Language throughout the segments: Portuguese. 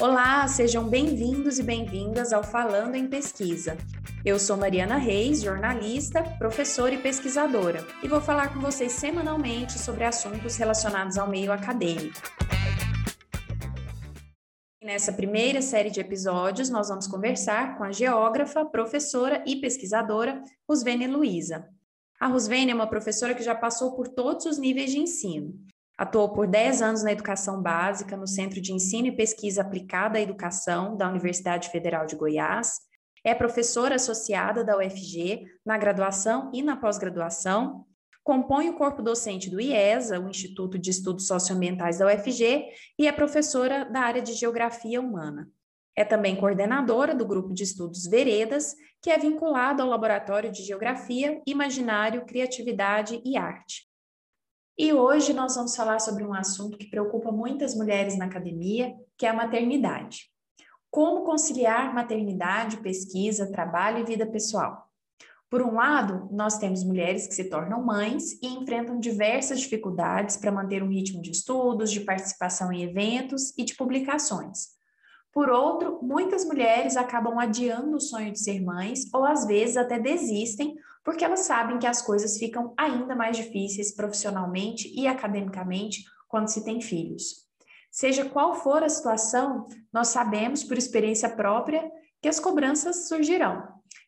Olá, sejam bem-vindos e bem-vindas ao Falando em Pesquisa. Eu sou Mariana Reis, jornalista, professora e pesquisadora, e vou falar com vocês semanalmente sobre assuntos relacionados ao meio acadêmico. Nessa primeira série de episódios, nós vamos conversar com a geógrafa, professora e pesquisadora Rusvene Luiza. A Rusvene é uma professora que já passou por todos os níveis de ensino. Atuou por 10 anos na educação básica no Centro de Ensino e Pesquisa Aplicada à Educação da Universidade Federal de Goiás. É professora associada da UFG na graduação e na pós-graduação. Compõe o corpo docente do IESA, o Instituto de Estudos Socioambientais da UFG, e é professora da área de Geografia Humana. É também coordenadora do grupo de estudos Veredas, que é vinculado ao Laboratório de Geografia, Imaginário, Criatividade e Arte. E hoje nós vamos falar sobre um assunto que preocupa muitas mulheres na academia, que é a maternidade. Como conciliar maternidade, pesquisa, trabalho e vida pessoal? Por um lado, nós temos mulheres que se tornam mães e enfrentam diversas dificuldades para manter um ritmo de estudos, de participação em eventos e de publicações. Por outro, muitas mulheres acabam adiando o sonho de ser mães ou às vezes até desistem porque elas sabem que as coisas ficam ainda mais difíceis profissionalmente e academicamente quando se tem filhos. Seja qual for a situação, nós sabemos por experiência própria que as cobranças surgirão.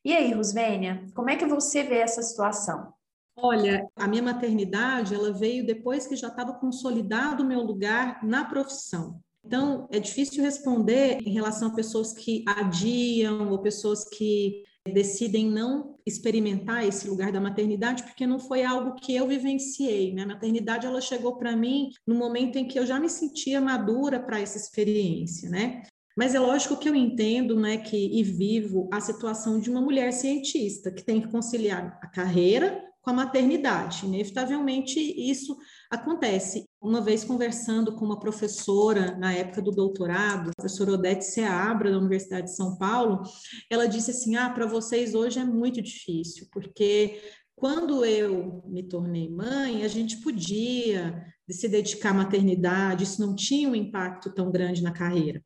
E aí, Rusvênia, como é que você vê essa situação? Olha, a minha maternidade, ela veio depois que já estava consolidado o meu lugar na profissão. Então, é difícil responder em relação a pessoas que adiam ou pessoas que decidem não experimentar esse lugar da maternidade porque não foi algo que eu vivenciei. Né? A maternidade ela chegou para mim no momento em que eu já me sentia madura para essa experiência, né? Mas é lógico que eu entendo, né, que e vivo a situação de uma mulher cientista que tem que conciliar a carreira com a maternidade. Inevitavelmente isso acontece. Uma vez conversando com uma professora na época do doutorado, a professora Odete Seabra, da Universidade de São Paulo, ela disse assim: "Ah, para vocês hoje é muito difícil, porque quando eu me tornei mãe, a gente podia se dedicar à maternidade, isso não tinha um impacto tão grande na carreira.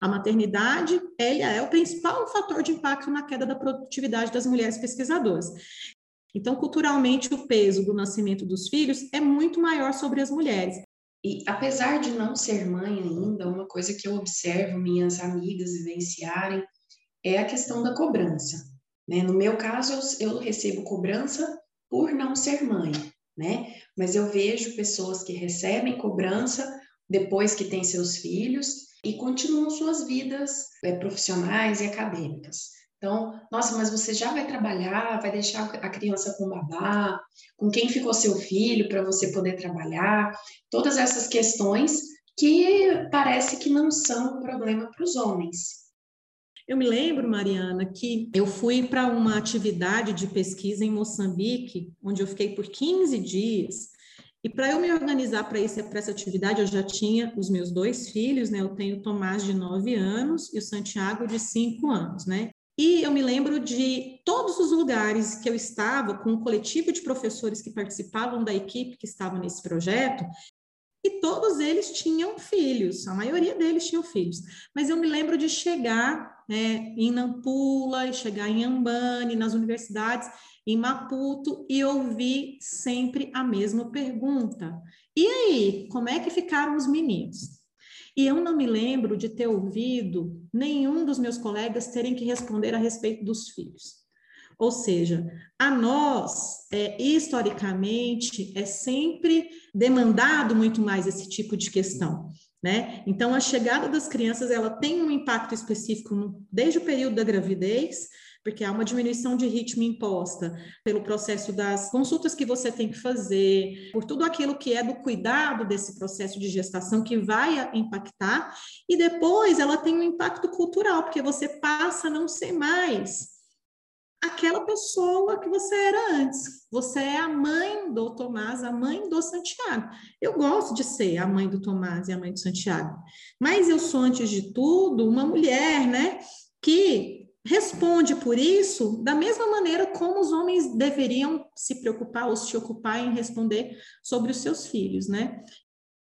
A maternidade, ela é o principal fator de impacto na queda da produtividade das mulheres pesquisadoras. Então, culturalmente, o peso do nascimento dos filhos é muito maior sobre as mulheres. E apesar de não ser mãe ainda, uma coisa que eu observo minhas amigas vivenciarem é a questão da cobrança. Né? No meu caso, eu, recebo cobrança por não ser mãe, né? Mas eu vejo pessoas que recebem cobrança depois que têm seus filhos e continuam suas vidas é, profissionais e acadêmicas. Então, nossa, mas você já vai trabalhar, vai deixar a criança com babá, com quem ficou seu filho para você poder trabalhar, todas essas questões que parece que não são um problema para os homens. Eu me lembro, Mariana, que eu fui para uma atividade de pesquisa em Moçambique, onde eu fiquei por 15 dias. E para eu me organizar para essa atividade, eu já tinha os meus dois filhos, né? Eu tenho o Tomás de 9 anos e o Santiago de 5 anos, né? E eu me lembro de todos os lugares que eu estava com o coletivo de professores que participavam da equipe que estava nesse projeto, e todos eles tinham filhos, a maioria deles tinham filhos. Mas eu me lembro de chegar né, em Nampula, chegar em Ambane, nas universidades, em Maputo, e ouvir sempre a mesma pergunta: e aí, como é que ficaram os meninos? E eu não me lembro de ter ouvido nenhum dos meus colegas terem que responder a respeito dos filhos. Ou seja, a nós, é, historicamente, é sempre demandado muito mais esse tipo de questão. Né? Então, a chegada das crianças ela tem um impacto específico no, desde o período da gravidez, porque há uma diminuição de ritmo imposta pelo processo das consultas que você tem que fazer, por tudo aquilo que é do cuidado desse processo de gestação que vai impactar, e depois ela tem um impacto cultural, porque você passa a não ser mais aquela pessoa que você era antes. Você é a mãe do Tomás, a mãe do Santiago. Eu gosto de ser a mãe do Tomás e a mãe do Santiago, mas eu sou, antes de tudo, uma mulher, né? Que responde por isso da mesma maneira como os homens deveriam se preocupar ou se ocupar em responder sobre os seus filhos, né?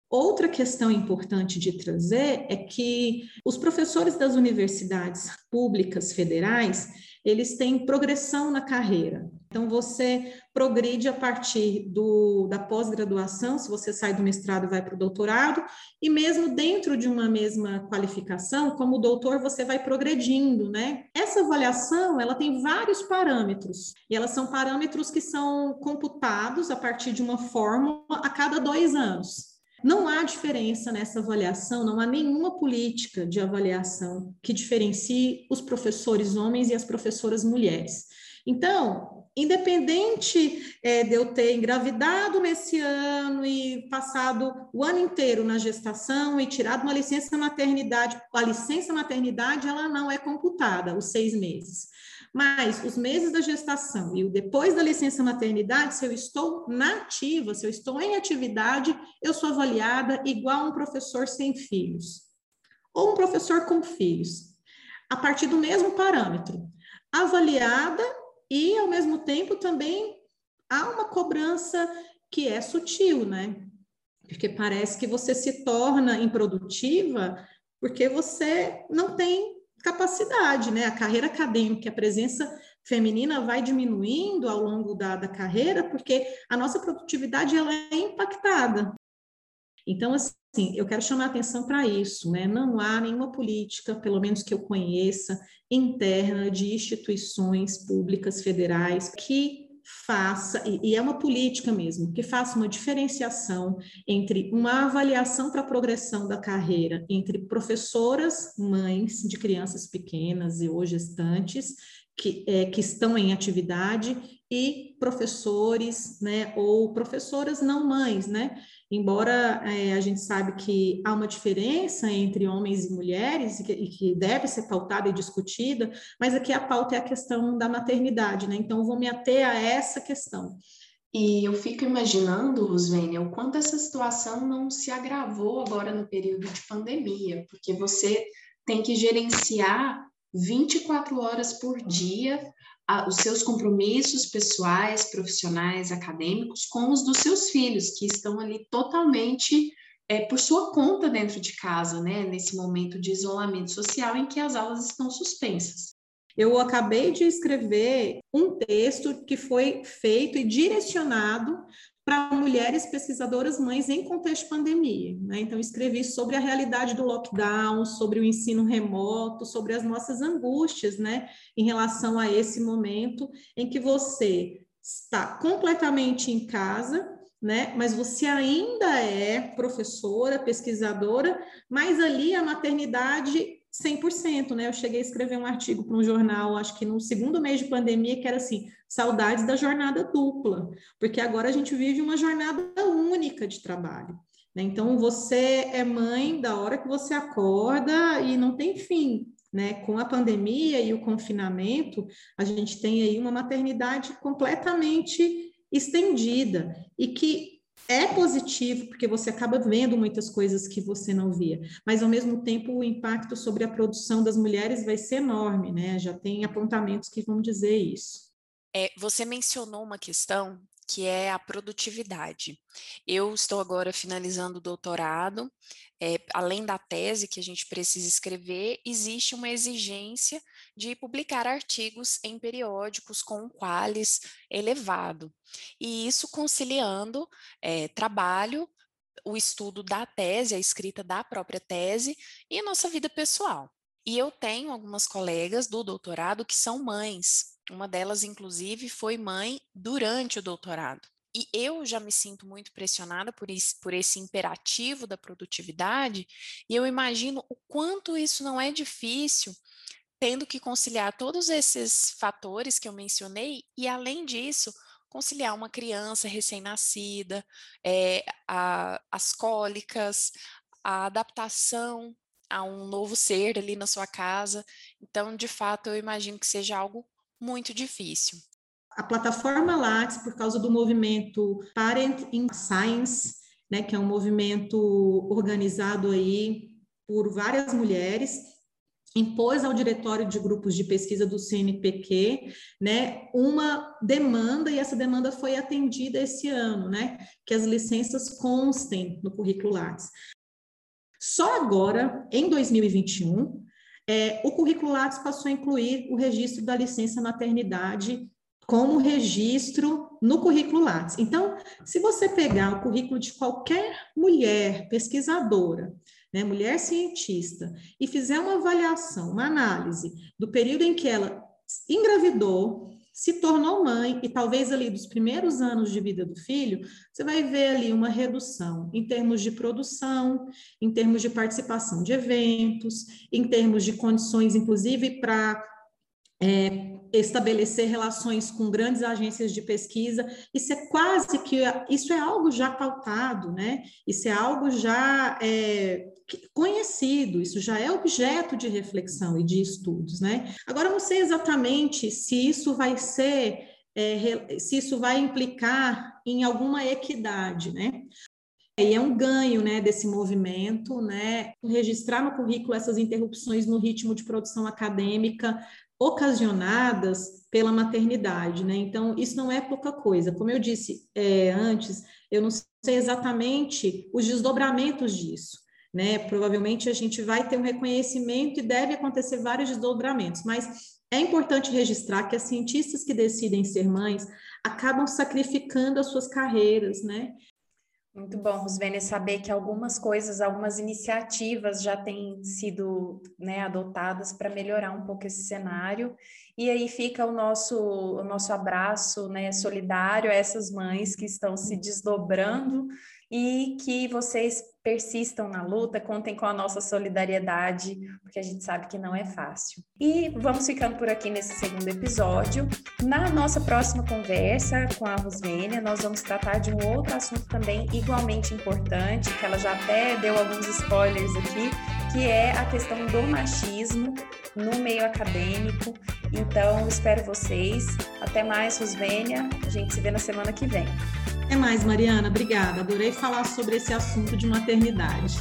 Outra questão importante de trazer é que os professores das universidades públicas federais, eles têm progressão na carreira. Então, você progride a partir do, da pós-graduação, se você sai do mestrado vai para o doutorado, e mesmo dentro de uma mesma qualificação, como doutor, você vai progredindo, né? Essa avaliação, ela tem vários parâmetros, e elas são parâmetros que são computados a partir de uma fórmula a cada dois anos. Não há diferença nessa avaliação, não há nenhuma política de avaliação que diferencie os professores homens e as professoras mulheres. Então, independente é, de eu ter engravidado nesse ano e passado o ano inteiro na gestação e tirado uma licença maternidade, a licença maternidade ela não é computada, os seis meses. Mas os meses da gestação e o depois da licença maternidade, se eu estou na ativa, se eu estou em atividade, eu sou avaliada igual um professor sem filhos ou um professor com filhos, a partir do mesmo parâmetro, avaliada e ao mesmo tempo também há uma cobrança que é sutil, né? Porque parece que você se torna improdutiva porque você não tem capacidade, né? A carreira acadêmica, a presença feminina vai diminuindo ao longo da, da carreira, porque a nossa produtividade ela é impactada. Então, assim, eu quero chamar atenção para isso, né? Não há nenhuma política, pelo menos que eu conheça, interna de instituições públicas federais que faça, e é uma política mesmo, que faça uma diferenciação entre uma avaliação para a progressão da carreira entre professoras, mães de crianças pequenas e ou gestantes, que, é, que estão em atividade, e professores, né, ou professoras não mães, né, embora é, a gente sabe que há uma diferença entre homens e mulheres e que, e que, deve ser pautada e discutida, mas aqui a pauta é a questão da maternidade, né, então vou me ater a essa questão. E eu fico imaginando, Rosvênia, o quanto essa situação não se agravou agora no período de pandemia, porque você tem que gerenciar 24 horas por dia a, os seus compromissos pessoais, profissionais, acadêmicos com os dos seus filhos, que estão ali totalmente é, por sua conta dentro de casa, né? Nesse momento de isolamento social em que as aulas estão suspensas. Eu acabei de escrever um texto que foi feito e direcionado para mulheres pesquisadoras mães em contexto de pandemia. Né? Então, escrevi sobre a realidade do lockdown, sobre o ensino remoto, sobre as nossas angústias né? em relação a esse momento em que você está completamente em casa, né? Mas você ainda é professora, pesquisadora, mas ali a maternidade 100%, né? Eu cheguei a escrever um artigo para um jornal, acho que no segundo mês de pandemia, que era assim, saudades da jornada dupla, porque agora a gente vive uma jornada única de trabalho. Né? Então, você é mãe da hora que você acorda e não tem fim. Né? Com a pandemia e o confinamento, a gente tem aí uma maternidade completamente estendida e que é positivo, porque você acaba vendo muitas coisas que você não via, mas ao mesmo tempo o impacto sobre a produção das mulheres vai ser enorme, né? Já tem apontamentos que vão dizer isso. É, você mencionou uma questão que é a produtividade. Eu estou agora finalizando o doutorado, é, além da tese que a gente precisa escrever, existe uma exigência de publicar artigos em periódicos com um qualis elevado. E isso conciliando é, trabalho, o estudo da tese, a escrita da própria tese e a nossa vida pessoal. E eu tenho algumas colegas do doutorado que são mães. Uma delas, inclusive, foi mãe durante o doutorado. E eu já me sinto muito pressionada por por esse imperativo da produtividade, e eu imagino o quanto isso não é difícil, tendo que conciliar todos esses fatores que eu mencionei, e além disso, conciliar uma criança recém-nascida, é, as cólicas, a adaptação a um novo ser ali na sua casa. Então, de fato, eu imagino que seja algo muito difícil. A plataforma Lattes, por causa do movimento Parent in Science, né, que é um movimento organizado aí por várias mulheres, impôs ao diretório de grupos de pesquisa do CNPq, né, uma demanda e essa demanda foi atendida esse ano, né, que as licenças constem no currículo Lattes. Só agora, em 2021, é, o currículo Lattes passou a incluir o registro da licença maternidade como registro no currículo Lattes. Então, se você pegar o currículo de qualquer mulher pesquisadora né, mulher cientista, e fizer uma avaliação, uma análise do período em que ela engravidou, se tornou mãe e talvez ali dos primeiros anos de vida do filho, você vai ver ali uma redução em termos de produção, em termos de participação de eventos, em termos de condições, inclusive, para é, estabelecer relações com grandes agências de pesquisa, isso é quase que, isso é algo já pautado, né? Isso é algo já é, conhecido, isso já é objeto de reflexão e de estudos, né? Agora, não sei exatamente se isso vai ser, é, se isso vai implicar em alguma equidade, né? E é um ganho, né, desse movimento, né, registrar no currículo essas interrupções no ritmo de produção acadêmica ocasionadas pela maternidade, né? Então, isso não é pouca coisa. Como eu disse é, antes, eu não sei exatamente os desdobramentos disso, né? Provavelmente a gente vai ter um reconhecimento e deve acontecer vários desdobramentos, mas é importante registrar que as cientistas que decidem ser mães acabam sacrificando as suas carreiras, né? Muito bom, Rosvênia, saber que algumas coisas, algumas iniciativas já têm sido né, adotadas para melhorar um pouco esse cenário. E aí fica o nosso, o nosso abraço né, solidário a essas mães que estão se desdobrando e que vocês persistam na luta, contem com a nossa solidariedade, porque a gente sabe que não é fácil. E vamos ficando por aqui nesse segundo episódio. Na nossa próxima conversa com a Rosvênia, nós vamos tratar de um outro assunto também igualmente importante, que ela já até deu alguns spoilers aqui, que é a questão do machismo no meio acadêmico. Então, espero vocês. Até mais, Rosvênia. A gente se vê na semana que vem. Até mais, Mariana. Obrigada. Adorei falar sobre esse assunto de maternidade.